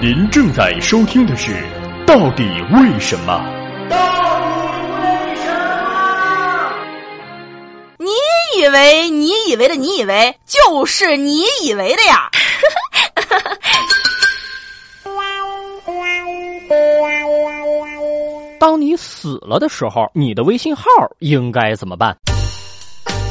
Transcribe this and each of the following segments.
您正在收听的是《到底为什么》。到底为什么？你以为你以为的你以为就是你以为的呀？当你死了的时候，你的微信号应该怎么办？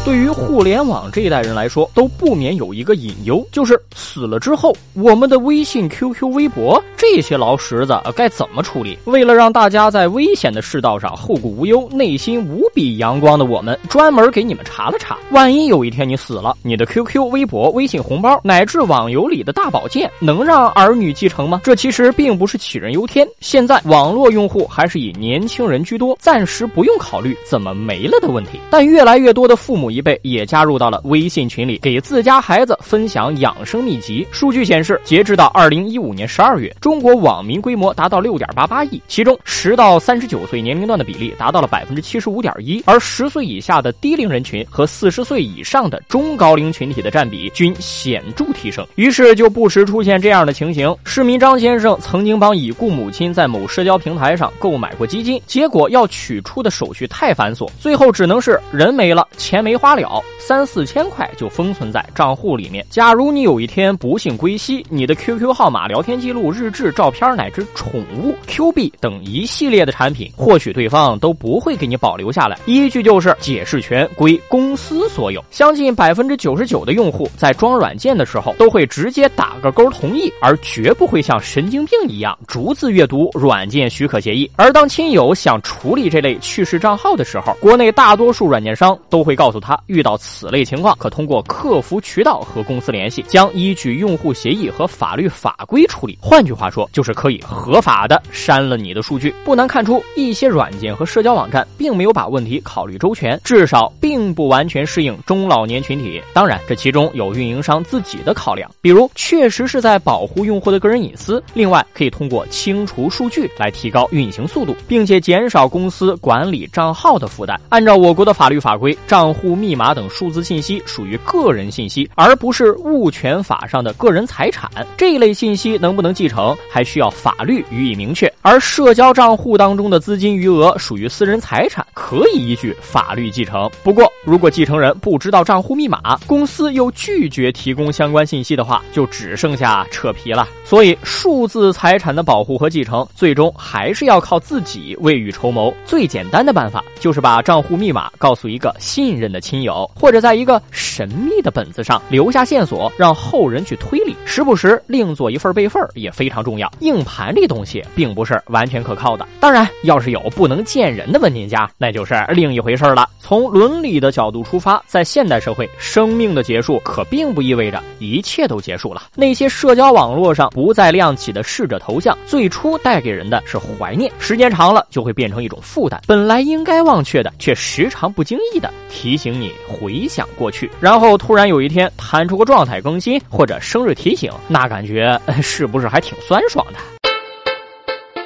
对于互联网这一代人来说，都不免有一个隐忧，就是死了之后，我们的微信、QQ、微博这些老石子该怎么处理？为了让大家在危险的世道上后顾无忧，内心无比阳光的我们，专门给你们查了查。万一有一天你死了，你的 QQ、微博、微信红包乃至网游里的大宝剑，能让儿女继承吗？这其实并不是杞人忧天。现在网络用户还是以年轻人居多，暂时不用考虑怎么没了的问题。但越来越多的父母一辈也加入到了微信群里，给自家孩子分享养生秘籍。数据显示，截至到二零一五年十二月，中国网民规模达到六点八八亿，其中十到三十九岁年龄段的比例达到了百分之七十五点一，而十岁以下的低龄人群和四十岁以上的中高龄群体的占比均显著提升。于是就不时出现这样的情形：市民张先生曾经帮已故母亲在某社交平台上购买过基金，结果要取出的手续太繁琐，最后只能是人没了，钱没花了。三四千块就封存在账户里面。假如你有一天不幸归西，你的 QQ 号码、聊天记录、日志、照片乃至宠物、Q 币等一系列的产品，或许对方都不会给你保留下来，依据就是解释权归公司所有。相信百分之九十九的用户在装软件的时候都会直接打个勾同意，而绝不会像神经病一样逐字阅读软件许可协议。而当亲友想处理这类去世账号的时候，国内大多数软件商都会告诉他，他遇到此类情况，可通过客服渠道和公司联系，将依据用户协议和法律法规处理。换句话说，就是可以合法的删了你的数据。不难看出，一些软件和社交网站并没有把问题考虑周全，至少并不完全适应中老年群体。当然，这其中有运营商自己的考量，比如确实是在保护用户的个人隐私。另外，可以通过清除数据来提高运行速度，并且减少公司管理账号的负担。按照我国的法律法规，账户密码等数字信息属于个人信息，而不是物权法上的个人财产。这一类信息能不能继承，还需要法律予以明确。而社交账户当中的资金余额属于私人财产，可以依据法律继承。不过，如果继承人不知道账户密码，公司又拒绝提供相关信息的话，就只剩下扯皮了。所以，数字财产的保护和继承，最终还是要靠自己未雨绸缪。最简单的办法，就是把账户密码告诉一个信任的亲友，或者在一个神秘的本子上留下线索，让后人去推理。时不时另做一份备份也非常重要。硬盘这东西并不是完全可靠的。当然，要是有不能见人的文件夹，那就是另一回事了。从伦理的角度出发，在现代社会，生命的结束可并不意味着一切都结束了。那些社交网络上不再亮起的逝者头像，最初带给人的是怀念，时间长了就会变成一种负担。本来应该忘却的，却时常不经意的提醒你回想过去。然后突然有一天弹出个状态更新或者生日提醒，那感觉是不是还挺酸爽的？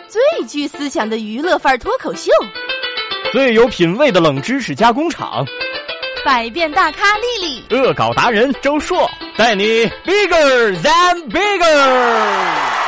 最具思想的娱乐范儿脱口秀，最有品味的冷知识加工厂，百变大咖丽丽，恶搞达人周硕，带你 bigger than bigger。